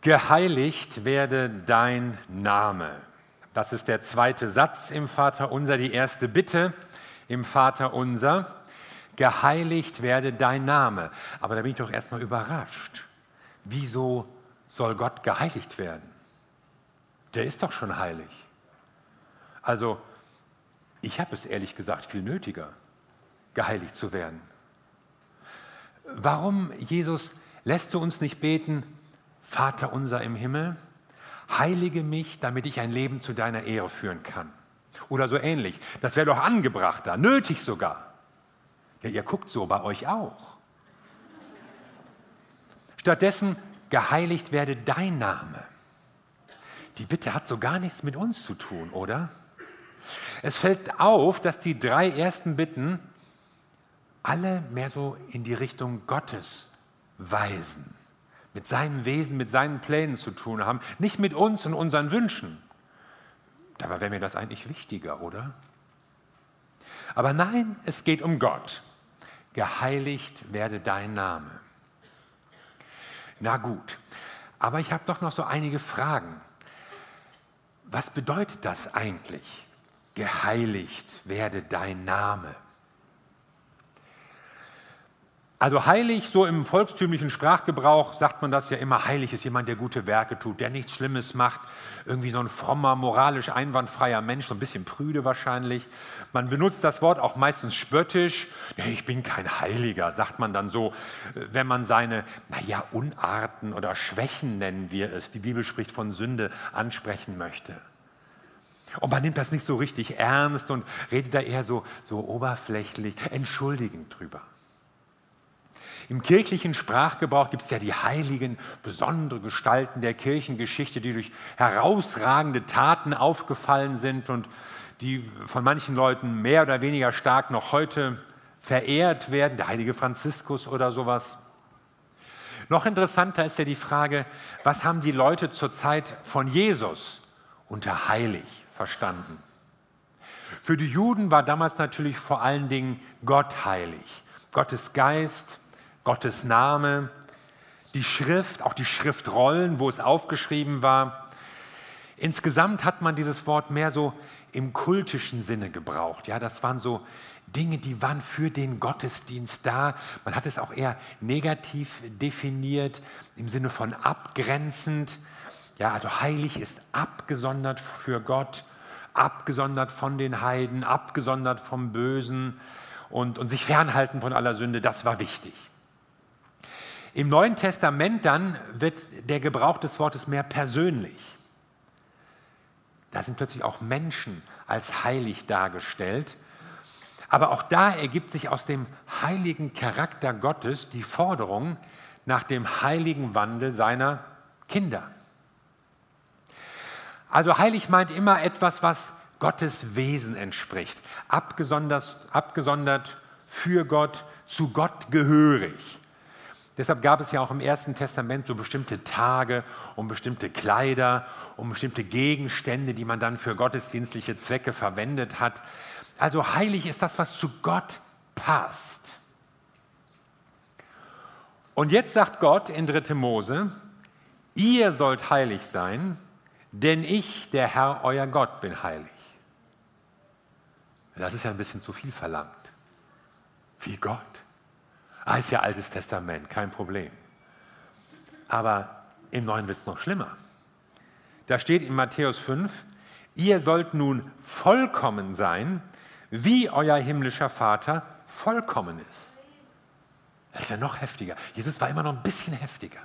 Geheiligt werde dein Name. Das ist der zweite Satz im Vater unser, die erste Bitte im Vater unser. Geheiligt werde dein Name. Aber da bin ich doch erstmal überrascht. Wieso soll Gott geheiligt werden? Der ist doch schon heilig. Also, ich habe es ehrlich gesagt viel nötiger, geheiligt zu werden. Warum, Jesus, lässt du uns nicht beten, Vater unser im Himmel, heilige mich, damit ich ein Leben zu deiner Ehre führen kann. Oder so ähnlich. Das wäre doch angebrachter, nötig sogar. Ja, ihr guckt so bei euch auch. Stattdessen geheiligt werde dein Name. Die Bitte hat so gar nichts mit uns zu tun, oder? Es fällt auf, dass die drei ersten Bitten alle mehr so in die Richtung Gottes weisen mit seinem Wesen, mit seinen Plänen zu tun haben, nicht mit uns und unseren Wünschen. Dabei wäre mir das eigentlich wichtiger, oder? Aber nein, es geht um Gott. Geheiligt werde dein Name. Na gut, aber ich habe doch noch so einige Fragen. Was bedeutet das eigentlich? Geheiligt werde dein Name. Also heilig, so im volkstümlichen Sprachgebrauch sagt man das ja immer, heilig ist jemand, der gute Werke tut, der nichts Schlimmes macht, irgendwie so ein frommer, moralisch einwandfreier Mensch, so ein bisschen prüde wahrscheinlich. Man benutzt das Wort auch meistens spöttisch. Ich bin kein Heiliger, sagt man dann so, wenn man seine, naja, Unarten oder Schwächen nennen wir es, die Bibel spricht von Sünde, ansprechen möchte. Und man nimmt das nicht so richtig ernst und redet da eher so, so oberflächlich, entschuldigend drüber. Im kirchlichen Sprachgebrauch gibt es ja die heiligen, besondere Gestalten der Kirchengeschichte, die durch herausragende Taten aufgefallen sind und die von manchen Leuten mehr oder weniger stark noch heute verehrt werden, der heilige Franziskus oder sowas. Noch interessanter ist ja die Frage, was haben die Leute zur Zeit von Jesus unter heilig verstanden? Für die Juden war damals natürlich vor allen Dingen Gott heilig, Gottes Geist, Gottes Name, die Schrift, auch die Schriftrollen, wo es aufgeschrieben war. Insgesamt hat man dieses Wort mehr so im kultischen Sinne gebraucht. Ja, das waren so Dinge, die waren für den Gottesdienst da. Man hat es auch eher negativ definiert, im Sinne von abgrenzend. Ja, also heilig ist abgesondert für Gott, abgesondert von den Heiden, abgesondert vom Bösen und, und sich fernhalten von aller Sünde, das war wichtig. Im Neuen Testament dann wird der Gebrauch des Wortes mehr persönlich. Da sind plötzlich auch Menschen als heilig dargestellt. Aber auch da ergibt sich aus dem heiligen Charakter Gottes die Forderung nach dem heiligen Wandel seiner Kinder. Also heilig meint immer etwas, was Gottes Wesen entspricht, abgesondert, abgesondert für Gott, zu Gott gehörig. Deshalb gab es ja auch im Ersten Testament so bestimmte Tage und bestimmte Kleider und bestimmte Gegenstände, die man dann für gottesdienstliche Zwecke verwendet hat. Also heilig ist das, was zu Gott passt. Und jetzt sagt Gott in 3. Mose, ihr sollt heilig sein, denn ich, der Herr, euer Gott, bin heilig. Das ist ja ein bisschen zu viel verlangt. Wie Gott. Ah, ist ja Altes Testament, kein Problem. Aber im Neuen wird es noch schlimmer. Da steht in Matthäus 5, ihr sollt nun vollkommen sein, wie euer himmlischer Vater vollkommen ist. Das ist ja noch heftiger. Jesus war immer noch ein bisschen heftiger.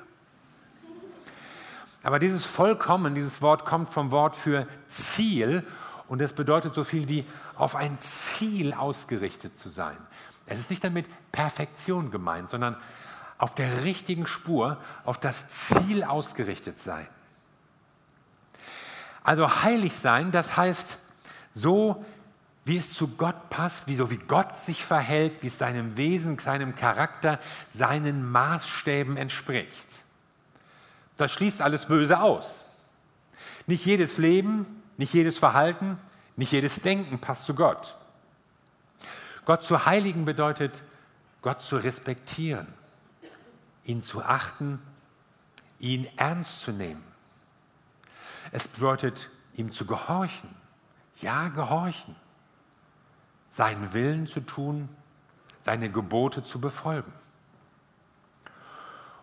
Aber dieses Vollkommen, dieses Wort kommt vom Wort für Ziel und es bedeutet so viel wie auf ein Ziel ausgerichtet zu sein. Es ist nicht damit Perfektion gemeint, sondern auf der richtigen Spur, auf das Ziel ausgerichtet sein. Also heilig sein, das heißt so, wie es zu Gott passt, wie so wie Gott sich verhält, wie es seinem Wesen, seinem Charakter, seinen Maßstäben entspricht. Das schließt alles Böse aus. Nicht jedes Leben, nicht jedes Verhalten, nicht jedes Denken passt zu Gott. Gott zu heiligen bedeutet, Gott zu respektieren, ihn zu achten, ihn ernst zu nehmen. Es bedeutet, ihm zu gehorchen. Ja, gehorchen. Seinen Willen zu tun, seine Gebote zu befolgen.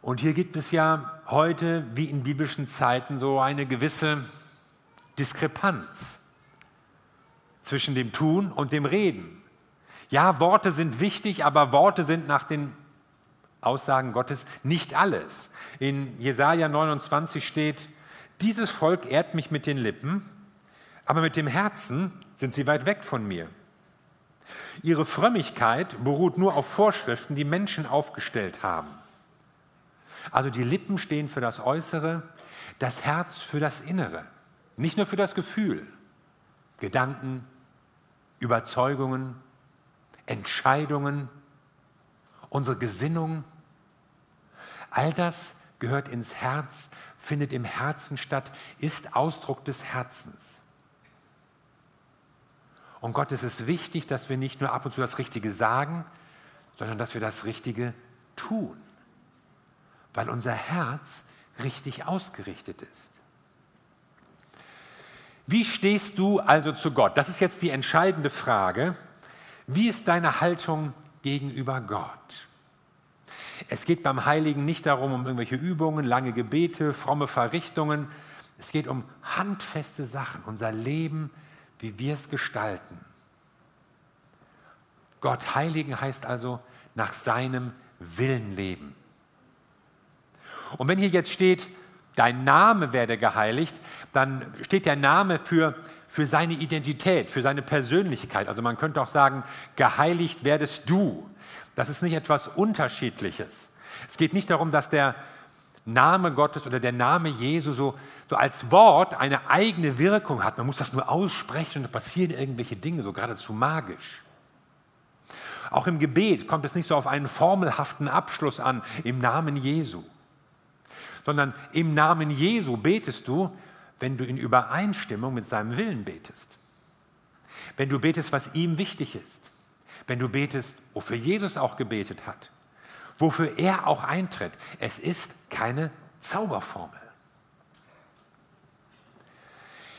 Und hier gibt es ja heute, wie in biblischen Zeiten, so eine gewisse Diskrepanz zwischen dem Tun und dem Reden. Ja, Worte sind wichtig, aber Worte sind nach den Aussagen Gottes nicht alles. In Jesaja 29 steht: Dieses Volk ehrt mich mit den Lippen, aber mit dem Herzen sind sie weit weg von mir. Ihre Frömmigkeit beruht nur auf Vorschriften, die Menschen aufgestellt haben. Also die Lippen stehen für das Äußere, das Herz für das Innere, nicht nur für das Gefühl, Gedanken, Überzeugungen, Entscheidungen, unsere Gesinnung. All das gehört ins Herz, findet im Herzen statt, ist Ausdruck des Herzens. Und Gott ist es wichtig, dass wir nicht nur ab und zu das Richtige sagen, sondern dass wir das Richtige tun, weil unser Herz richtig ausgerichtet ist. Wie stehst du also zu Gott? Das ist jetzt die entscheidende Frage. Wie ist deine Haltung gegenüber Gott? Es geht beim Heiligen nicht darum, um irgendwelche Übungen, lange Gebete, fromme Verrichtungen. Es geht um handfeste Sachen, unser Leben, wie wir es gestalten. Gott heiligen heißt also nach seinem Willen leben. Und wenn hier jetzt steht, dein Name werde geheiligt, dann steht der Name für, für seine Identität, für seine Persönlichkeit. Also man könnte auch sagen, geheiligt werdest du. Das ist nicht etwas Unterschiedliches. Es geht nicht darum, dass der Name Gottes oder der Name Jesu so, so als Wort eine eigene Wirkung hat. Man muss das nur aussprechen und da passieren irgendwelche Dinge, so geradezu magisch. Auch im Gebet kommt es nicht so auf einen formelhaften Abschluss an, im Namen Jesu sondern im Namen Jesu betest du, wenn du in Übereinstimmung mit seinem Willen betest. Wenn du betest, was ihm wichtig ist. Wenn du betest, wofür Jesus auch gebetet hat. Wofür er auch eintritt. Es ist keine Zauberformel.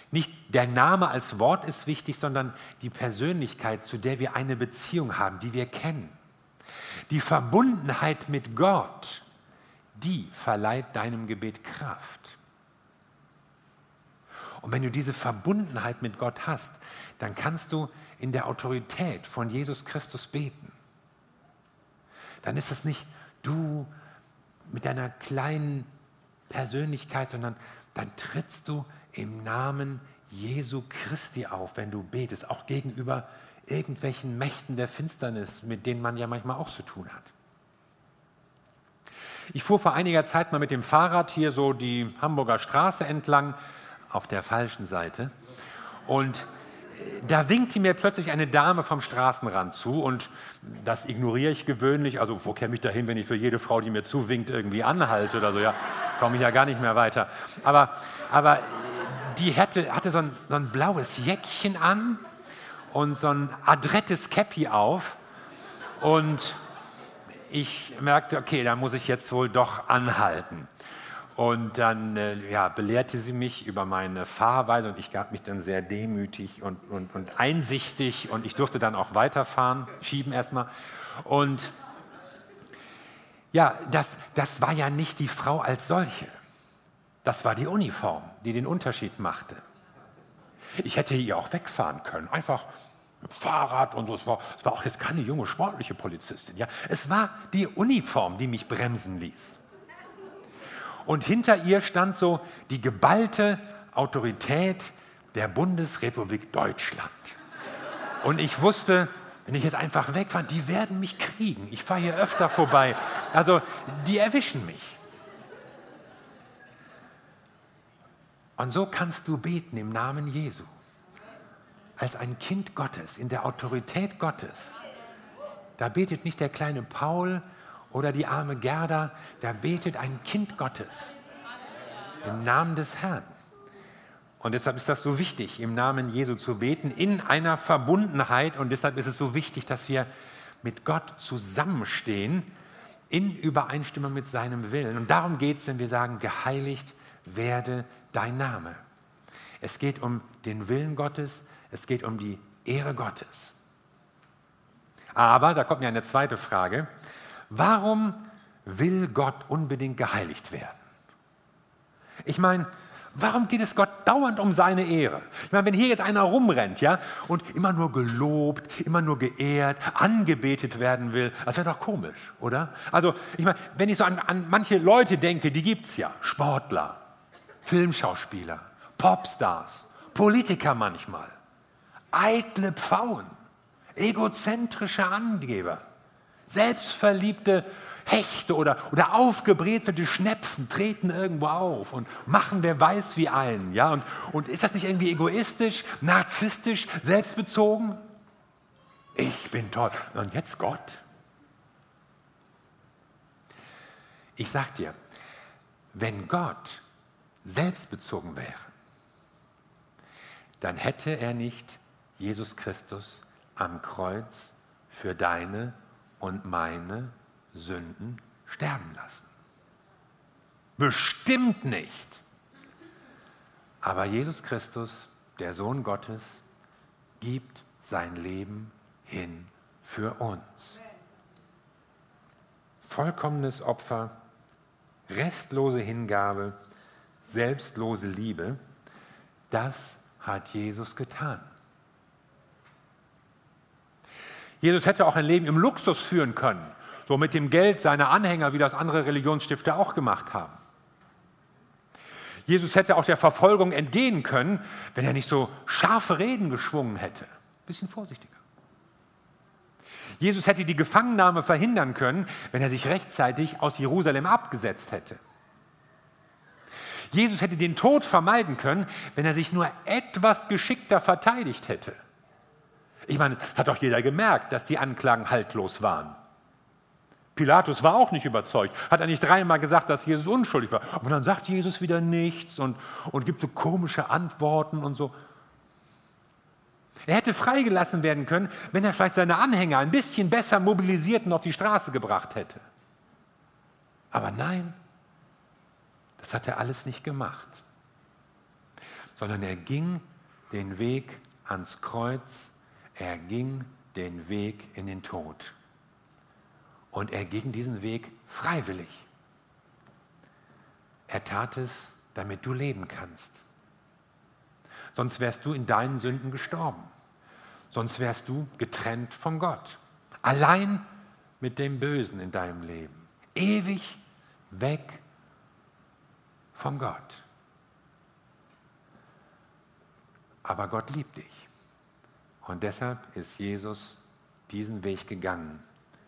Nicht der Name als Wort ist wichtig, sondern die Persönlichkeit, zu der wir eine Beziehung haben, die wir kennen. Die Verbundenheit mit Gott die verleiht deinem Gebet Kraft. Und wenn du diese Verbundenheit mit Gott hast, dann kannst du in der Autorität von Jesus Christus beten. Dann ist es nicht du mit deiner kleinen Persönlichkeit, sondern dann trittst du im Namen Jesu Christi auf, wenn du betest, auch gegenüber irgendwelchen Mächten der Finsternis, mit denen man ja manchmal auch zu tun hat. Ich fuhr vor einiger Zeit mal mit dem Fahrrad hier so die Hamburger Straße entlang, auf der falschen Seite. Und äh, da winkte mir plötzlich eine Dame vom Straßenrand zu und das ignoriere ich gewöhnlich. Also wo käme ich dahin, wenn ich für jede Frau, die mir zuwinkt, irgendwie anhalte oder so? Ja, komme ich ja gar nicht mehr weiter. Aber, aber äh, die hatte, hatte so, ein, so ein blaues Jäckchen an und so ein adrettes Käppi auf und ich merkte, okay, da muss ich jetzt wohl doch anhalten. Und dann äh, ja, belehrte sie mich über meine Fahrweise und ich gab mich dann sehr demütig und, und, und einsichtig und ich durfte dann auch weiterfahren, schieben erstmal. Und ja, das, das war ja nicht die Frau als solche. Das war die Uniform, die den Unterschied machte. Ich hätte hier auch wegfahren können, einfach Fahrrad und so. Es war, es war auch jetzt keine junge sportliche Polizistin. Ja? Es war die Uniform, die mich bremsen ließ. Und hinter ihr stand so die geballte Autorität der Bundesrepublik Deutschland. Und ich wusste, wenn ich jetzt einfach wegfahre, die werden mich kriegen. Ich fahre hier öfter vorbei. Also die erwischen mich. Und so kannst du beten im Namen Jesu als ein Kind Gottes, in der Autorität Gottes. Da betet nicht der kleine Paul oder die arme Gerda, da betet ein Kind Gottes im Namen des Herrn. Und deshalb ist das so wichtig, im Namen Jesu zu beten, in einer Verbundenheit. Und deshalb ist es so wichtig, dass wir mit Gott zusammenstehen in Übereinstimmung mit seinem Willen. Und darum geht es, wenn wir sagen, geheiligt werde dein Name. Es geht um den Willen Gottes, es geht um die Ehre Gottes. Aber, da kommt mir eine zweite Frage, warum will Gott unbedingt geheiligt werden? Ich meine, warum geht es Gott dauernd um seine Ehre? Ich meine, wenn hier jetzt einer rumrennt, ja, und immer nur gelobt, immer nur geehrt, angebetet werden will, das wäre doch komisch, oder? Also, ich meine, wenn ich so an, an manche Leute denke, die gibt es ja, Sportler, Filmschauspieler, Popstars, Politiker manchmal, eitle Pfauen, egozentrische Angeber, selbstverliebte Hechte oder, oder aufgebrezelte Schnepfen treten irgendwo auf und machen wer weiß wie einen. Ja? Und, und ist das nicht irgendwie egoistisch, narzisstisch, selbstbezogen? Ich bin toll. Und jetzt Gott? Ich sag dir, wenn Gott selbstbezogen wäre, dann hätte er nicht Jesus Christus am Kreuz für deine und meine Sünden sterben lassen. Bestimmt nicht. Aber Jesus Christus, der Sohn Gottes, gibt sein Leben hin für uns. Vollkommenes Opfer, restlose Hingabe, selbstlose Liebe, das hat Jesus getan. Jesus hätte auch ein Leben im Luxus führen können, so mit dem Geld seiner Anhänger, wie das andere Religionsstifter auch gemacht haben. Jesus hätte auch der Verfolgung entgehen können, wenn er nicht so scharfe Reden geschwungen hätte. Bisschen vorsichtiger. Jesus hätte die Gefangennahme verhindern können, wenn er sich rechtzeitig aus Jerusalem abgesetzt hätte. Jesus hätte den Tod vermeiden können, wenn er sich nur etwas geschickter verteidigt hätte. Ich meine, hat doch jeder gemerkt, dass die Anklagen haltlos waren. Pilatus war auch nicht überzeugt, hat er nicht dreimal gesagt, dass Jesus unschuldig war. Aber dann sagt Jesus wieder nichts und, und gibt so komische Antworten und so. Er hätte freigelassen werden können, wenn er vielleicht seine Anhänger ein bisschen besser mobilisiert und auf die Straße gebracht hätte. Aber nein, das hat er alles nicht gemacht, sondern er ging den Weg ans Kreuz, er ging den Weg in den Tod. Und er ging diesen Weg freiwillig. Er tat es, damit du leben kannst. Sonst wärst du in deinen Sünden gestorben. Sonst wärst du getrennt von Gott. Allein mit dem Bösen in deinem Leben. Ewig weg von Gott. Aber Gott liebt dich. Und deshalb ist Jesus diesen Weg gegangen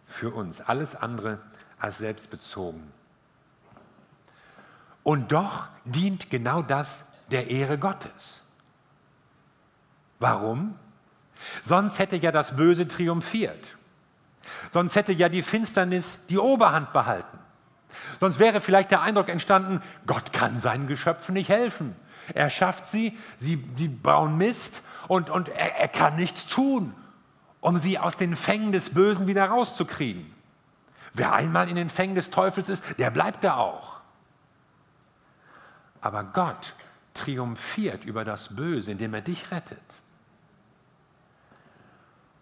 für uns. Alles andere als selbstbezogen. Und doch dient genau das der Ehre Gottes. Warum? Sonst hätte ja das Böse triumphiert. Sonst hätte ja die Finsternis die Oberhand behalten. Sonst wäre vielleicht der Eindruck entstanden, Gott kann seinen Geschöpfen nicht helfen. Er schafft sie, sie, sie bauen Mist und, und er, er kann nichts tun, um sie aus den Fängen des Bösen wieder rauszukriegen. Wer einmal in den Fängen des Teufels ist, der bleibt da auch. Aber Gott triumphiert über das Böse, indem er dich rettet.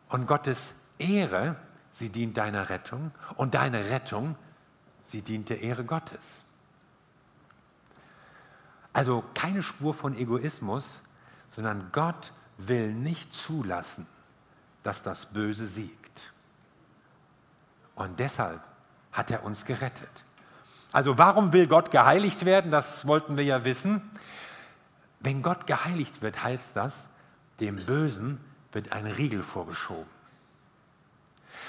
Und Gottes Ehre, sie dient deiner Rettung und deine Rettung sie dient der Ehre Gottes. Also keine Spur von Egoismus, sondern Gott will nicht zulassen, dass das Böse siegt. Und deshalb hat er uns gerettet. Also warum will Gott geheiligt werden? Das wollten wir ja wissen. Wenn Gott geheiligt wird, heißt das, dem Bösen wird ein Riegel vorgeschoben.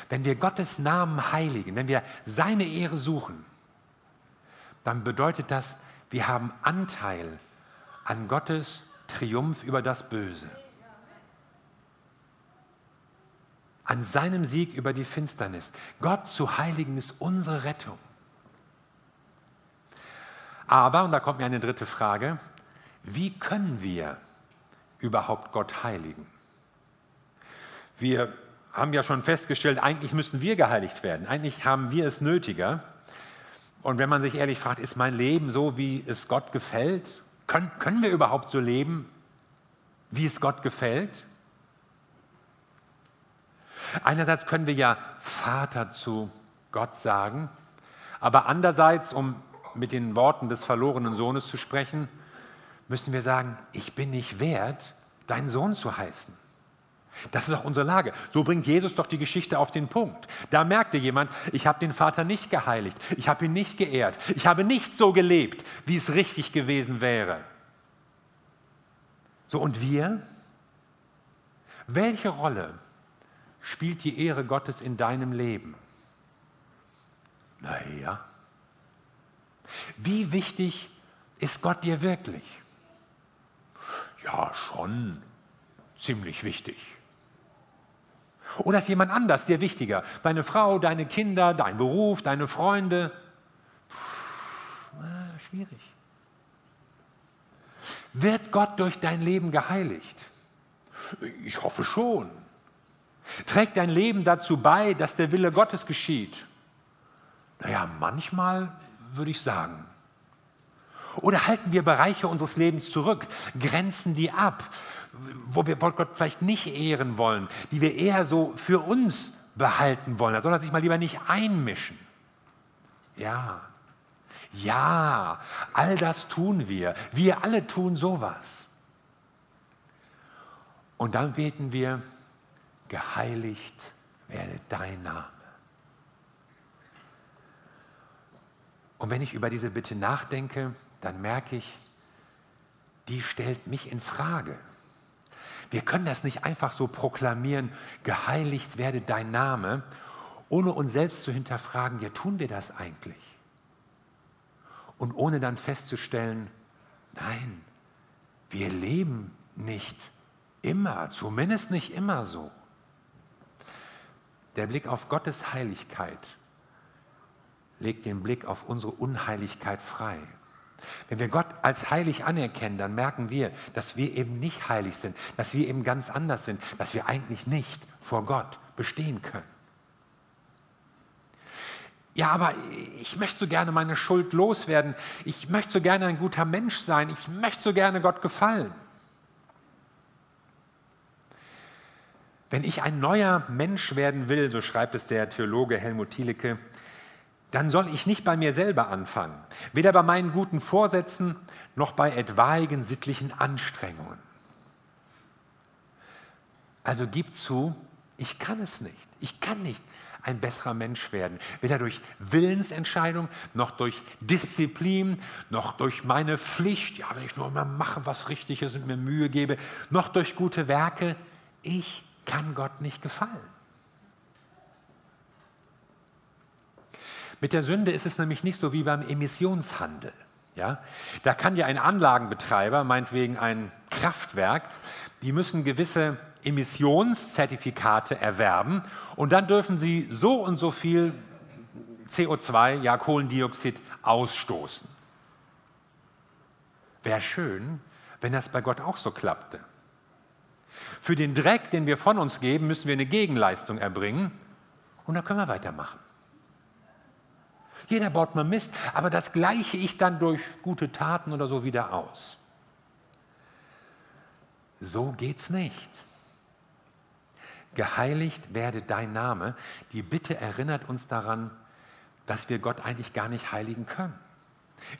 Wenn wir Gottes Namen heiligen, wenn wir seine Ehre suchen, dann bedeutet das, wir haben Anteil an Gottes Triumph über das Böse. An seinem Sieg über die Finsternis. Gott zu heiligen ist unsere Rettung. Aber, und da kommt mir eine dritte Frage, wie können wir überhaupt Gott heiligen? Wir haben ja schon festgestellt, eigentlich müssten wir geheiligt werden. Eigentlich haben wir es nötiger. Und wenn man sich ehrlich fragt, ist mein Leben so, wie es Gott gefällt? Können, können wir überhaupt so leben, wie es Gott gefällt? Einerseits können wir ja Vater zu Gott sagen, aber andererseits, um mit den Worten des verlorenen Sohnes zu sprechen, müssen wir sagen, ich bin nicht wert, dein Sohn zu heißen. Das ist auch unsere Lage. So bringt Jesus doch die Geschichte auf den Punkt. Da merkte jemand, ich habe den Vater nicht geheiligt, ich habe ihn nicht geehrt, ich habe nicht so gelebt, wie es richtig gewesen wäre. So und wir? Welche Rolle spielt die Ehre Gottes in deinem Leben? Naja, wie wichtig ist Gott dir wirklich? Ja, schon ziemlich wichtig. Oder ist jemand anders dir wichtiger? Deine Frau, deine Kinder, dein Beruf, deine Freunde? Puh, schwierig. Wird Gott durch dein Leben geheiligt? Ich hoffe schon. Trägt dein Leben dazu bei, dass der Wille Gottes geschieht? Naja, manchmal würde ich sagen. Oder halten wir Bereiche unseres Lebens zurück, grenzen die ab, wo wir Gott vielleicht nicht ehren wollen, die wir eher so für uns behalten wollen. Da soll er sich mal lieber nicht einmischen. Ja, ja, all das tun wir. Wir alle tun sowas. Und dann beten wir, geheiligt werde dein Name. Und wenn ich über diese Bitte nachdenke, dann merke ich, die stellt mich in Frage. Wir können das nicht einfach so proklamieren, geheiligt werde dein Name, ohne uns selbst zu hinterfragen, ja tun wir das eigentlich? Und ohne dann festzustellen, nein, wir leben nicht immer, zumindest nicht immer so. Der Blick auf Gottes Heiligkeit legt den Blick auf unsere Unheiligkeit frei. Wenn wir Gott als heilig anerkennen, dann merken wir, dass wir eben nicht heilig sind, dass wir eben ganz anders sind, dass wir eigentlich nicht vor Gott bestehen können. Ja, aber ich möchte so gerne meine Schuld loswerden. Ich möchte so gerne ein guter Mensch sein. Ich möchte so gerne Gott gefallen. Wenn ich ein neuer Mensch werden will, so schreibt es der Theologe Helmut Thielicke, dann soll ich nicht bei mir selber anfangen, weder bei meinen guten Vorsätzen noch bei etwaigen sittlichen Anstrengungen. Also gib zu, ich kann es nicht. Ich kann nicht ein besserer Mensch werden, weder durch Willensentscheidung noch durch Disziplin, noch durch meine Pflicht, ja, wenn ich nur immer mache, was richtig ist und mir Mühe gebe, noch durch gute Werke. Ich kann Gott nicht gefallen. Mit der Sünde ist es nämlich nicht so wie beim Emissionshandel. Ja? Da kann ja ein Anlagenbetreiber, meinetwegen ein Kraftwerk, die müssen gewisse Emissionszertifikate erwerben und dann dürfen sie so und so viel CO2, ja Kohlendioxid, ausstoßen. Wäre schön, wenn das bei Gott auch so klappte. Für den Dreck, den wir von uns geben, müssen wir eine Gegenleistung erbringen und dann können wir weitermachen. Jeder baut mal Mist, aber das gleiche ich dann durch gute Taten oder so wieder aus. So geht's nicht. Geheiligt werde dein Name. Die Bitte erinnert uns daran, dass wir Gott eigentlich gar nicht heiligen können.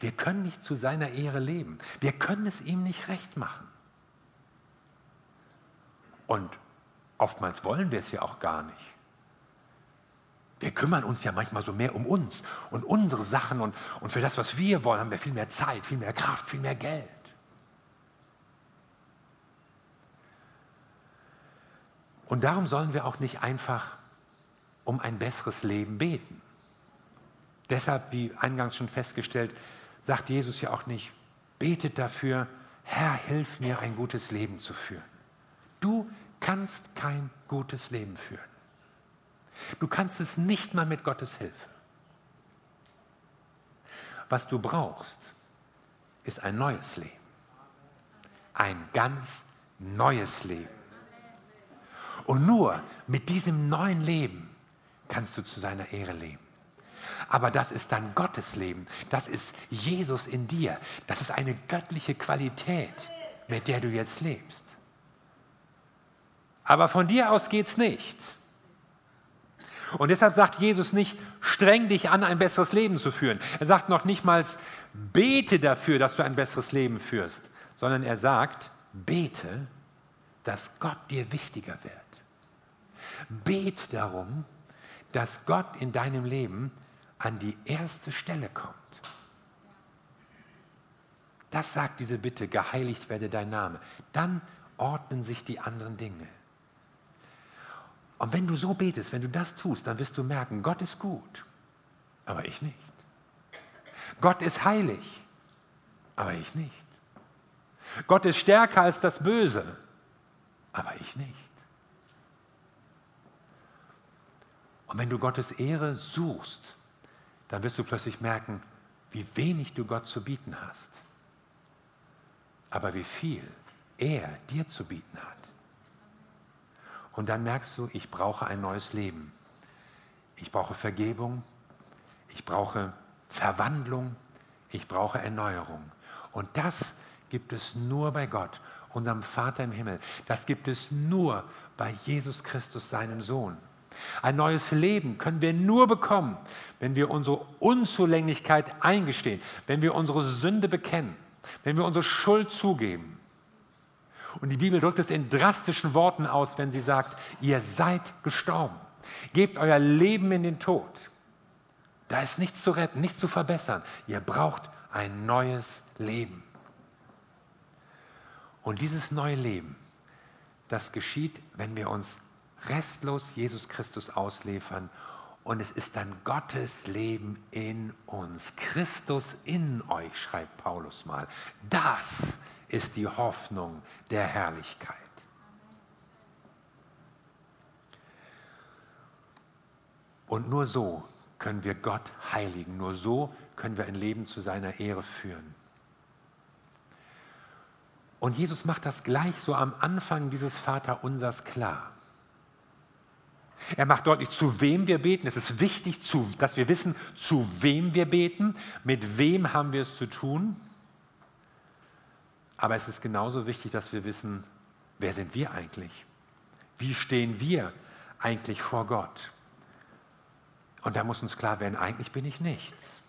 Wir können nicht zu seiner Ehre leben. Wir können es ihm nicht recht machen. Und oftmals wollen wir es ja auch gar nicht. Wir kümmern uns ja manchmal so mehr um uns und unsere Sachen und, und für das, was wir wollen, haben wir viel mehr Zeit, viel mehr Kraft, viel mehr Geld. Und darum sollen wir auch nicht einfach um ein besseres Leben beten. Deshalb, wie eingangs schon festgestellt, sagt Jesus ja auch nicht, betet dafür, Herr, hilf mir, ein gutes Leben zu führen. Du kannst kein gutes Leben führen. Du kannst es nicht mal mit Gottes Hilfe. Was du brauchst, ist ein neues Leben. Ein ganz neues Leben. Und nur mit diesem neuen Leben kannst du zu seiner Ehre leben. Aber das ist dann Gottes Leben. Das ist Jesus in dir. Das ist eine göttliche Qualität, mit der du jetzt lebst. Aber von dir aus geht es nicht. Und deshalb sagt Jesus nicht, streng dich an, ein besseres Leben zu führen. Er sagt noch nicht mal, bete dafür, dass du ein besseres Leben führst, sondern er sagt, bete, dass Gott dir wichtiger wird. Bet darum, dass Gott in deinem Leben an die erste Stelle kommt. Das sagt diese Bitte, geheiligt werde dein Name. Dann ordnen sich die anderen Dinge. Und wenn du so betest, wenn du das tust, dann wirst du merken, Gott ist gut, aber ich nicht. Gott ist heilig, aber ich nicht. Gott ist stärker als das Böse, aber ich nicht. Und wenn du Gottes Ehre suchst, dann wirst du plötzlich merken, wie wenig du Gott zu bieten hast, aber wie viel er dir zu bieten hat. Und dann merkst du, ich brauche ein neues Leben. Ich brauche Vergebung, ich brauche Verwandlung, ich brauche Erneuerung. Und das gibt es nur bei Gott, unserem Vater im Himmel. Das gibt es nur bei Jesus Christus, seinem Sohn. Ein neues Leben können wir nur bekommen, wenn wir unsere Unzulänglichkeit eingestehen, wenn wir unsere Sünde bekennen, wenn wir unsere Schuld zugeben. Und die Bibel drückt es in drastischen Worten aus, wenn sie sagt, ihr seid gestorben. Gebt euer Leben in den Tod. Da ist nichts zu retten, nichts zu verbessern. Ihr braucht ein neues Leben. Und dieses neue Leben, das geschieht, wenn wir uns restlos Jesus Christus ausliefern und es ist dann Gottes Leben in uns. Christus in euch, schreibt Paulus mal. Das ist die Hoffnung der Herrlichkeit. Und nur so können wir Gott heiligen, nur so können wir ein Leben zu seiner Ehre führen. Und Jesus macht das gleich so am Anfang dieses Vaterunsers klar. Er macht deutlich, zu wem wir beten. Es ist wichtig, dass wir wissen, zu wem wir beten, mit wem haben wir es zu tun. Aber es ist genauso wichtig, dass wir wissen, wer sind wir eigentlich? Wie stehen wir eigentlich vor Gott? Und da muss uns klar werden, eigentlich bin ich nichts.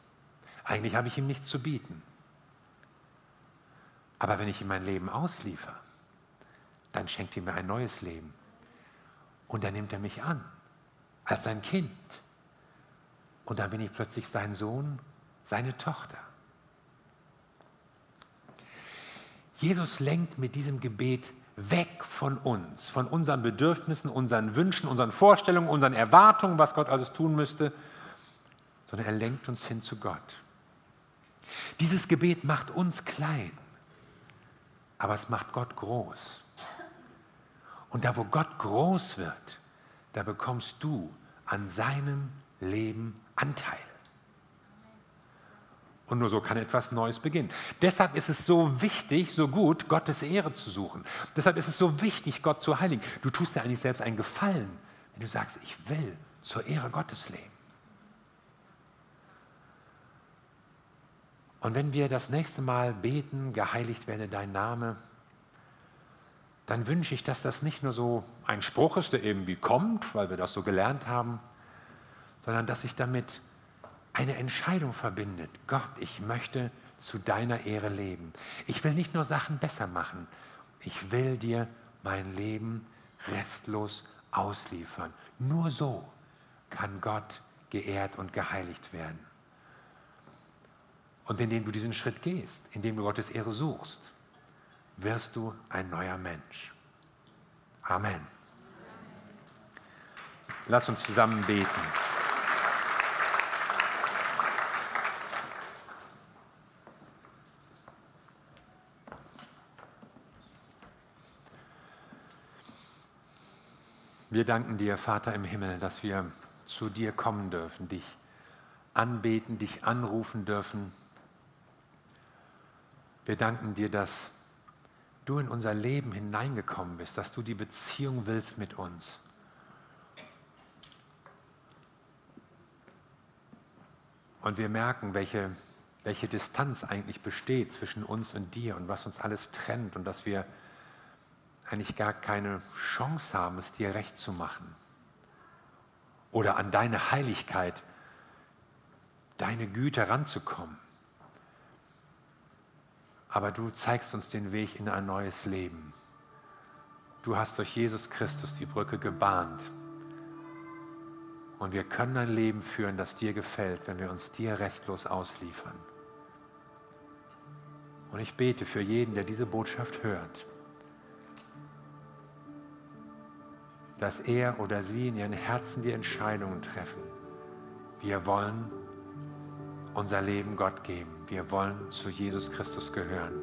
Eigentlich habe ich ihm nichts zu bieten. Aber wenn ich ihm mein Leben ausliefer, dann schenkt er mir ein neues Leben. Und dann nimmt er mich an, als sein Kind. Und dann bin ich plötzlich sein Sohn, seine Tochter. Jesus lenkt mit diesem Gebet weg von uns, von unseren Bedürfnissen, unseren Wünschen, unseren Vorstellungen, unseren Erwartungen, was Gott alles tun müsste, sondern er lenkt uns hin zu Gott. Dieses Gebet macht uns klein, aber es macht Gott groß. Und da, wo Gott groß wird, da bekommst du an seinem Leben Anteil. Und nur so kann etwas Neues beginnen. Deshalb ist es so wichtig, so gut, Gottes Ehre zu suchen. Deshalb ist es so wichtig, Gott zu heiligen. Du tust dir eigentlich selbst einen Gefallen, wenn du sagst, ich will zur Ehre Gottes leben. Und wenn wir das nächste Mal beten, geheiligt werde dein Name, dann wünsche ich, dass das nicht nur so ein Spruch ist, der irgendwie kommt, weil wir das so gelernt haben, sondern dass ich damit eine Entscheidung verbindet. Gott, ich möchte zu deiner Ehre leben. Ich will nicht nur Sachen besser machen, ich will dir mein Leben restlos ausliefern. Nur so kann Gott geehrt und geheiligt werden. Und indem du diesen Schritt gehst, indem du Gottes Ehre suchst, wirst du ein neuer Mensch. Amen. Lass uns zusammen beten. Wir danken dir, Vater im Himmel, dass wir zu dir kommen dürfen, dich anbeten, dich anrufen dürfen. Wir danken dir, dass du in unser Leben hineingekommen bist, dass du die Beziehung willst mit uns. Und wir merken, welche, welche Distanz eigentlich besteht zwischen uns und dir und was uns alles trennt und dass wir eigentlich gar keine Chance haben, es dir recht zu machen. Oder an deine Heiligkeit, deine Güte ranzukommen. Aber du zeigst uns den Weg in ein neues Leben. Du hast durch Jesus Christus die Brücke gebahnt. Und wir können ein Leben führen, das dir gefällt, wenn wir uns dir restlos ausliefern. Und ich bete für jeden, der diese Botschaft hört, dass er oder sie in ihren Herzen die Entscheidungen treffen. Wir wollen unser Leben Gott geben. Wir wollen zu Jesus Christus gehören.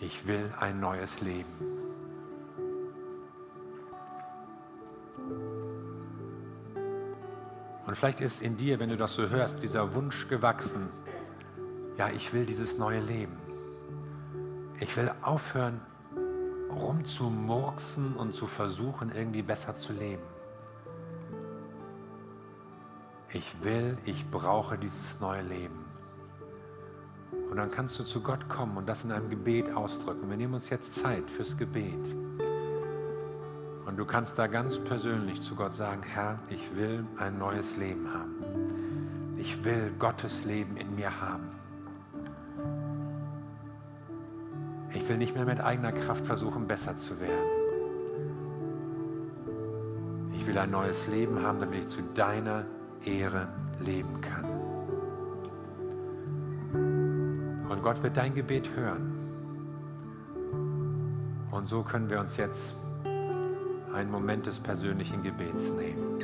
Ich will ein neues Leben. Und vielleicht ist in dir, wenn du das so hörst, dieser Wunsch gewachsen, ja, ich will dieses neue Leben. Ich will aufhören, rumzumurksen und zu versuchen, irgendwie besser zu leben. Ich will, ich brauche dieses neue Leben. Und dann kannst du zu Gott kommen und das in einem Gebet ausdrücken. Wir nehmen uns jetzt Zeit fürs Gebet. Und du kannst da ganz persönlich zu Gott sagen, Herr, ich will ein neues Leben haben. Ich will Gottes Leben in mir haben. Ich will nicht mehr mit eigener Kraft versuchen, besser zu werden. Ich will ein neues Leben haben, damit ich zu deiner Ehre leben kann. Und Gott wird dein Gebet hören. Und so können wir uns jetzt einen Moment des persönlichen Gebets nehmen.